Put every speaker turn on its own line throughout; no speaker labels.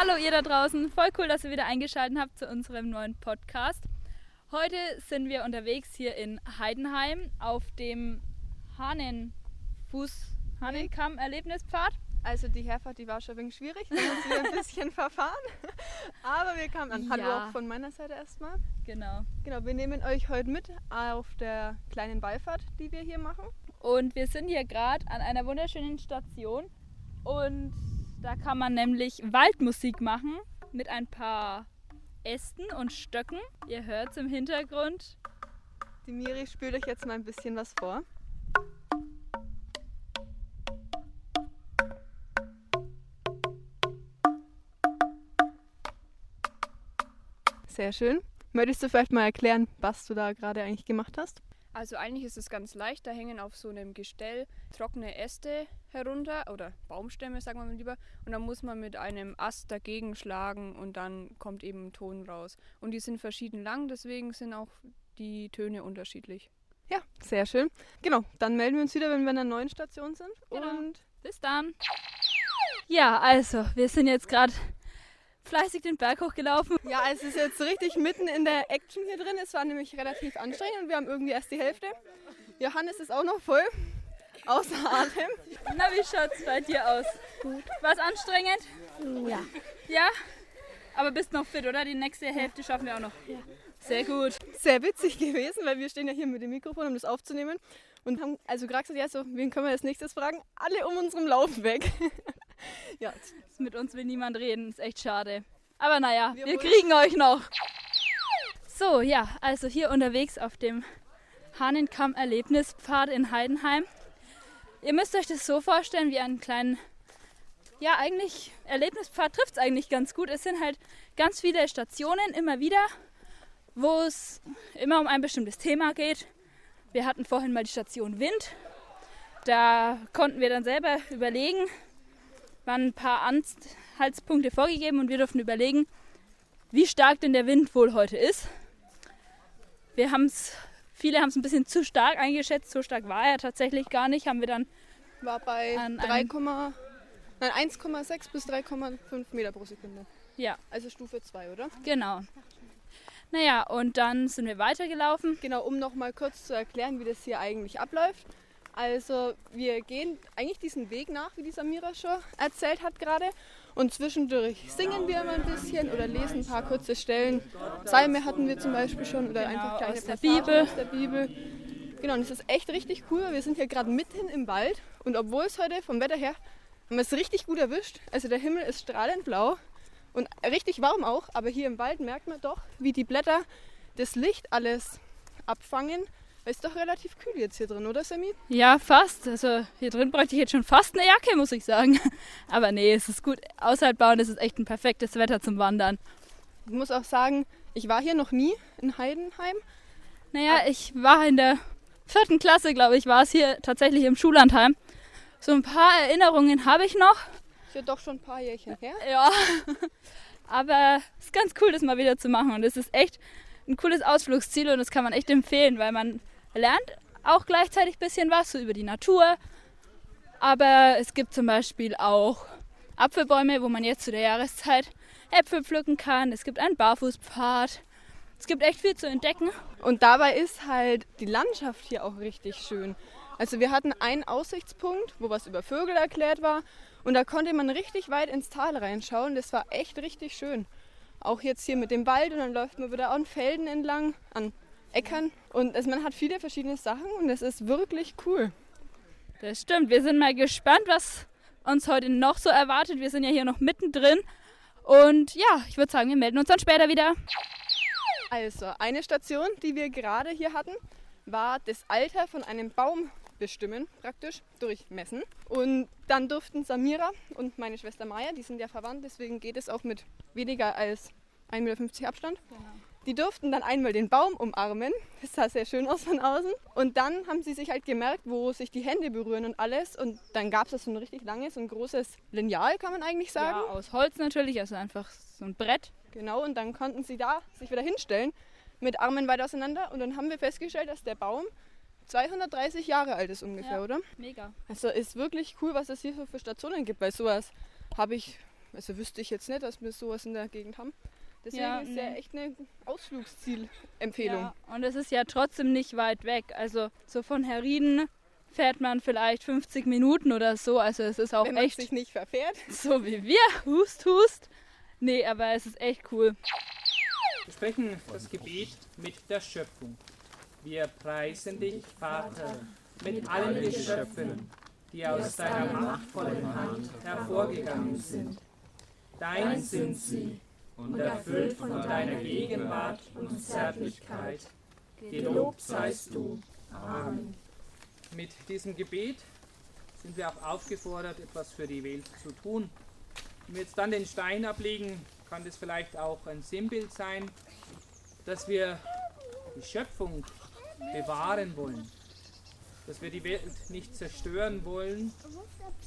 Hallo ihr da draußen, voll cool, dass ihr wieder eingeschaltet habt zu unserem neuen Podcast. Heute sind wir unterwegs hier in Heidenheim auf dem Hahnenfuß, Hahnenkamm-Erlebnispfad.
Also die Herfahrt, die war schon ein wenig schwierig, wir haben uns wieder ein bisschen verfahren. Aber wir kamen an. Hallo
Ja.
auch von meiner Seite erstmal.
Genau.
Genau, wir nehmen euch heute mit auf der kleinen Wallfahrt, die wir hier machen.
Und wir sind hier gerade an einer wunderschönen Station und da kann man nämlich Waldmusik machen mit ein paar Ästen und Stöcken. Ihr hört es im Hintergrund.
Die Miri spült euch jetzt mal ein bisschen was vor. Sehr schön. Möchtest du vielleicht mal erklären, was du da gerade eigentlich gemacht hast?
Also eigentlich ist es ganz leicht, da hängen auf so einem Gestell trockene Äste herunter oder Baumstämme, sagen wir mal lieber, und dann muss man mit einem Ast dagegen schlagen und dann kommt eben ein Ton raus. Und die sind verschieden lang, deswegen sind auch die Töne unterschiedlich.
Ja, sehr schön. Genau, dann melden wir uns wieder, wenn wir an einer neuen Station sind.
Genau.
Und
Bis dann. Ja, also, wir sind jetzt gerade fleißig den Berg hochgelaufen.
Ja, es ist jetzt richtig mitten in der Action hier drin. Es war nämlich relativ anstrengend und wir haben irgendwie erst die Hälfte. Johannes ist auch noch voll. Außer Atem.
Na, wie schaut's bei dir aus? Gut. War's anstrengend?
Ja.
Ja? Aber bist noch fit, oder? Die nächste Hälfte schaffen wir auch noch. Ja. Sehr gut.
Sehr witzig gewesen, weil wir stehen ja hier mit dem Mikrofon, um das aufzunehmen. Und haben also gerade gesagt, ja, so, wen können wir als nächstes fragen? Alle um unserem Lauf weg. ja,
Mit uns will niemand reden, ist echt schade. Aber naja,
Wir
wir, kriegen euch noch. So, ja, also hier unterwegs auf dem Hahnenkamm-Erlebnispfad in Heidenheim. Ihr müsst euch das so vorstellen wie einen kleinen, ja eigentlich, Erlebnispfad trifft es eigentlich ganz gut. Es sind halt ganz viele Stationen immer wieder, wo es immer um ein bestimmtes Thema geht. Wir hatten vorhin mal die Station Wind. Da konnten wir dann selber überlegen, waren ein paar Anhaltspunkte vorgegeben und wir durften überlegen, wie stark denn der Wind wohl heute ist. Wir haben es, viele haben es ein bisschen zu stark eingeschätzt, so stark war er tatsächlich gar nicht, haben wir dann,
war bei
An
3,
einem-
nein, 1,6 bis 3,5 Meter pro Sekunde.
ja,
Also Stufe 2, oder?
genau. Naja, und dann sind wir weitergelaufen.
Genau, um noch mal kurz zu erklären, wie das hier eigentlich abläuft. Also wir gehen eigentlich diesen Weg nach, wie die Samira schon erzählt hat gerade. Und zwischendurch singen wir immer ein bisschen oder lesen ein paar kurze Stellen. Psalme hatten wir zum Beispiel schon oder
Genau,
einfach kleine
aus der Bibel.
aus der Bibel. Genau, und es ist echt richtig cool. Wir sind hier gerade mitten im Wald und obwohl es heute vom Wetter her haben wir es richtig gut erwischt. Also der Himmel ist strahlend blau und richtig warm auch, aber hier im Wald merkt man doch, wie die Blätter das Licht alles abfangen. Ist doch relativ kühl jetzt hier drin, oder Sammy?
Ja, fast. Also hier drin bräuchte ich jetzt schon fast eine Jacke, muss ich sagen. Aber nee, es ist gut. Außerhalb bauen, es ist echt ein perfektes Wetter zum Wandern.
Ich muss auch sagen, ich war hier noch nie in Heidenheim.
Naja, ich war in der vierten Klasse, glaube ich, war es hier tatsächlich im Schullandheim. So ein paar Erinnerungen habe ich noch.
Ist ja doch schon ein paar Jährchen her.
Ja. Aber es ist ganz cool, das mal wieder zu machen. Und es ist echt ein cooles Ausflugsziel und das kann man echt empfehlen, weil man lernt auch gleichzeitig ein bisschen was so über die Natur. Aber es gibt zum Beispiel auch Apfelbäume, wo man jetzt zu der Jahreszeit Äpfel pflücken kann. Es gibt einen Barfußpfad. Es gibt echt viel zu entdecken.
Und dabei ist halt die Landschaft hier auch richtig schön. Also wir hatten einen Aussichtspunkt, wo was über Vögel erklärt war. Und da konnte man richtig weit ins Tal reinschauen. Das war echt richtig schön. Auch jetzt hier mit dem Wald und dann läuft man wieder an Felden entlang, an Äckern. Und also man hat viele verschiedene Sachen und es ist wirklich cool.
Das stimmt. Wir sind mal gespannt, was uns heute noch so erwartet. Wir sind ja hier noch mittendrin. Und ja, ich würde sagen, wir melden uns dann später wieder.
Also, eine Station, die wir gerade hier hatten, war das Alter von einem Baum bestimmen, praktisch durchmessen. Und dann durften Samira und meine Schwester Maya, die sind ja verwandt, deswegen geht es auch mit weniger als 1,50 Meter Abstand. Die durften dann einmal den Baum umarmen. Das sah sehr schön aus von außen. Und dann haben sie sich halt gemerkt, wo sich die Hände berühren und alles. Und dann gab es da so ein richtig langes, ein großes Lineal, kann man eigentlich sagen.
Ja, aus Holz natürlich, also einfach so ein Brett.
Genau, und dann konnten sie da sich wieder hinstellen, mit Armen weit auseinander. Und dann haben wir festgestellt, dass der Baum 230 Jahre alt ist ungefähr,
Ja.
oder?
Mega.
Also ist wirklich cool, was es hier so für Stationen gibt, weil sowas habe ich Also wüsste ich jetzt nicht, dass wir sowas in der Gegend haben. Deswegen
Ja,
ist ja
nee.
echt eine Ausflugszielempfehlung.
Ja, und es ist ja trotzdem nicht weit weg. Also so von Herrieden fährt man vielleicht 50 Minuten oder so. Also es ist auch
Wenn man
echt
sich nicht verfährt.
so wie wir. Hust, hust. Nee, aber es ist echt cool.
Wir sprechen das Gebet mit der Schöpfung. Wir preisen dich, Vater, mit allen Geschöpfen, die aus deiner machtvollen Hand hervorgegangen sind. Dein sind sie und erfüllt von deiner Gegenwart und Zärtlichkeit. Gelobt seist du. Amen. Mit diesem Gebet sind wir auch aufgefordert, etwas für die Welt zu tun. Wenn wir jetzt dann den Stein ablegen, kann das vielleicht auch ein Sinnbild sein, dass wir die Schöpfung bewahren wollen, dass wir die Welt nicht zerstören wollen,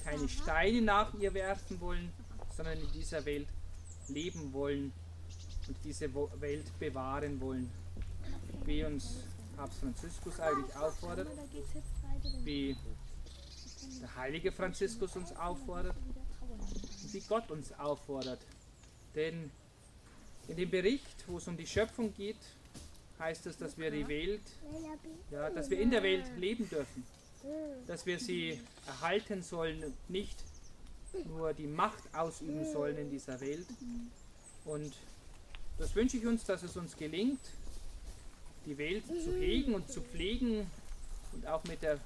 keine Steine nach ihr werfen wollen, sondern in dieser Welt leben wollen und diese Welt bewahren wollen. Wie uns Papst Franziskus eigentlich auffordert, wie der heilige Franziskus uns auffordert wie Gott uns auffordert. Denn in dem Bericht, wo es um die Schöpfung geht, heißt es, dass wir die Welt, ja, dass wir in der Welt leben dürfen, dass wir sie erhalten sollen und nicht nur die Macht ausüben sollen in dieser Welt. Und das wünsche ich uns, dass es uns gelingt, die Welt zu hegen und zu pflegen und auch mit der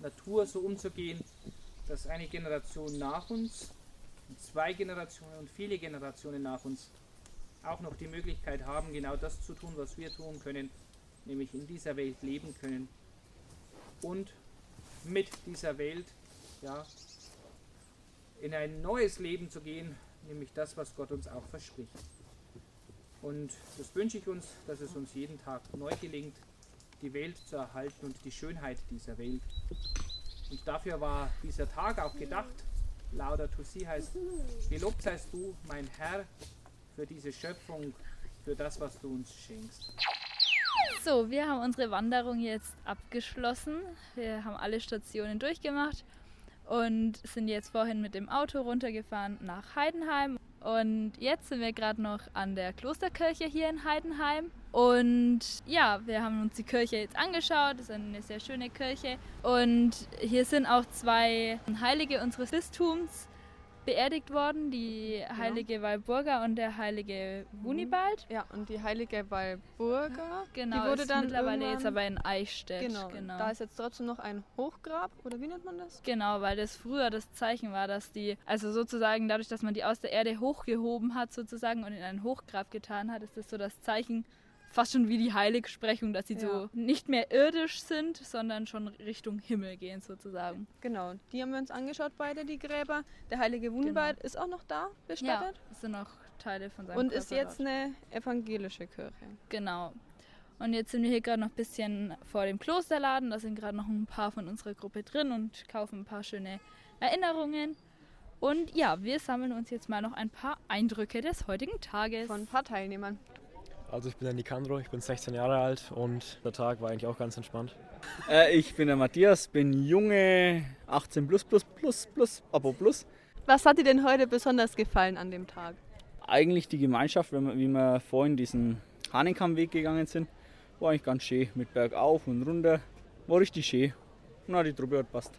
Natur so umzugehen, dass eine Generation nach uns, zwei Generationen und viele Generationen nach uns auch noch die Möglichkeit haben, genau das zu tun, was wir tun können, nämlich in dieser Welt leben können und mit dieser Welt ja, in ein neues Leben zu gehen, nämlich das, was Gott uns auch verspricht. Und das wünsche ich uns, dass es uns jeden Tag neu gelingt, die Welt zu erhalten und die Schönheit dieser Welt. Und dafür war dieser Tag auch gedacht. Laudato Si heißt, gelobt seist du, mein Herr, für diese Schöpfung, für das, was du uns schenkst.
So, wir haben unsere Wanderung jetzt abgeschlossen. Wir haben alle Stationen durchgemacht und sind jetzt vorhin mit dem Auto runtergefahren nach Heidenheim. Und jetzt sind wir gerade noch an der Klosterkirche hier in Heidenheim. Und ja, wir haben uns die Kirche jetzt angeschaut. Das ist eine sehr schöne Kirche. Und hier sind auch zwei Heilige unseres Bistums beerdigt worden: die heilige Walburga und der heilige Wunibald.
Ja, und die heilige Walburga,
Genau,
die wurde
ist
dann
mittlerweile jetzt aber in Eichstätt.
Genau,
genau.
da ist jetzt trotzdem noch ein Hochgrab, oder wie nennt man das?
Genau, weil das früher das Zeichen war, dass die, also sozusagen dadurch, dass man die aus der Erde hochgehoben hat sozusagen und in ein Hochgrab getan hat, ist das so das Zeichen, fast schon wie die Heiligsprechung, dass sie so
Ja.
nicht mehr irdisch sind, sondern schon Richtung Himmel gehen sozusagen.
Genau, die haben wir uns angeschaut, beide die Gräber. Der heilige Wunibald ist auch noch da
Ja,
bestattet
das sind noch Teile von seinem
und
Körper
ist jetzt
dort.
eine evangelische Kirche.
Genau. Und jetzt sind wir hier gerade noch ein bisschen vor dem Klosterladen. Da sind gerade noch ein paar von unserer Gruppe drin und kaufen ein paar schöne Erinnerungen. Und ja, wir sammeln uns jetzt mal noch ein paar Eindrücke des heutigen Tages.
Von ein paar Teilnehmern.
Also ich bin der Nicandro, ich bin 16 Jahre alt und der Tag war eigentlich auch ganz entspannt.
Äh, ich bin der Matthias, bin junge 18 plus plus plus plus, Abo plus.
Was hat dir denn heute besonders gefallen an dem Tag?
Eigentlich die Gemeinschaft, wenn wir, wie wir vorhin diesen Hahnenkammweg gegangen sind, war eigentlich ganz schön. Mit bergauf und runter. War richtig schön. Na, die Truppe hat passt.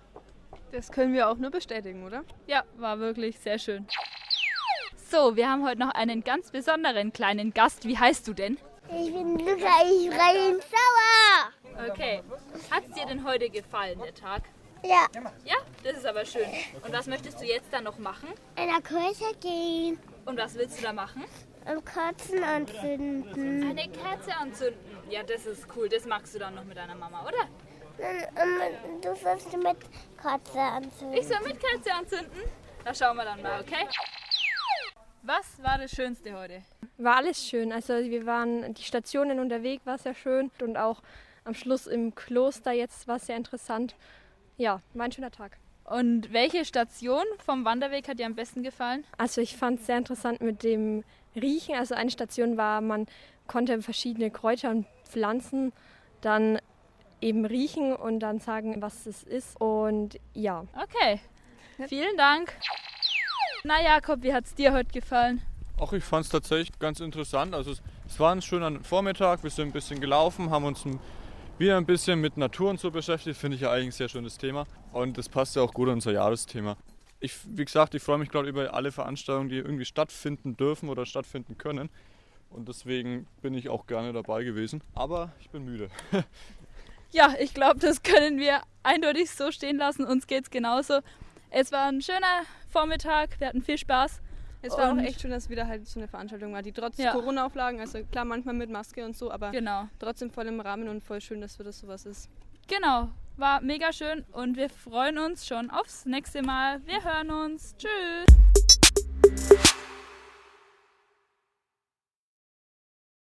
Das können wir auch nur bestätigen, oder?
Ja, war wirklich sehr schön. So, wir haben heute noch einen ganz besonderen kleinen Gast. Wie heißt du denn?
Ich bin Luca, ich rein sauer.
Okay. Hat es dir denn heute gefallen, der Tag?
Ja,
Ja, das ist aber schön. Und was möchtest du jetzt dann noch machen?
in der Kirche gehen
Und was willst du da machen?
und Kerzen anzünden.
Eine Kerze anzünden. Ja, das ist cool. Das magst du dann noch mit deiner Mama, oder?
Du sollst mit Kerze anzünden.
Ich soll mit Kerze anzünden? Da schauen wir dann mal, okay? Was war das Schönste heute?
War alles schön. Also wir waren die Stationen unterwegs, war sehr schön und auch am Schluss im Kloster jetzt war es sehr interessant. Ja, war ein schöner Tag.
Und welche Station vom Wanderweg hat dir am besten gefallen?
Also ich fand es sehr interessant mit dem Riechen. Also eine Station war, man konnte verschiedene Kräuter und Pflanzen dann eben riechen und dann sagen, was es ist. Und ja,
Okay, vielen Dank. Na Jakob, wie hat es dir heute gefallen?
Auch ich fand es tatsächlich ganz interessant. Also es, es war ein schöner Vormittag, wir sind ein bisschen gelaufen, haben uns ein, wieder ein bisschen mit Natur und so beschäftigt. Finde ich ja eigentlich ein sehr schönes Thema. Und das passt ja auch gut an unser Jahresthema. Ich, wie gesagt, ich freue mich gerade über alle Veranstaltungen, die irgendwie stattfinden dürfen oder stattfinden können. Und deswegen bin ich auch gerne dabei gewesen. Aber ich bin müde.
ja, ich glaube, das können wir eindeutig so stehen lassen. Uns geht es genauso. Es war ein schöner Vormittag, wir hatten viel Spaß.
Es war und auch echt schön, dass wieder halt so eine Veranstaltung war, die trotz ja. Corona-Auflagen, also klar manchmal mit Maske und so, aber
genau.
trotzdem voll im Rahmen und voll schön, dass das sowas ist.
Genau, war mega schön und wir freuen uns schon aufs nächste Mal. Wir hören uns. Tschüss.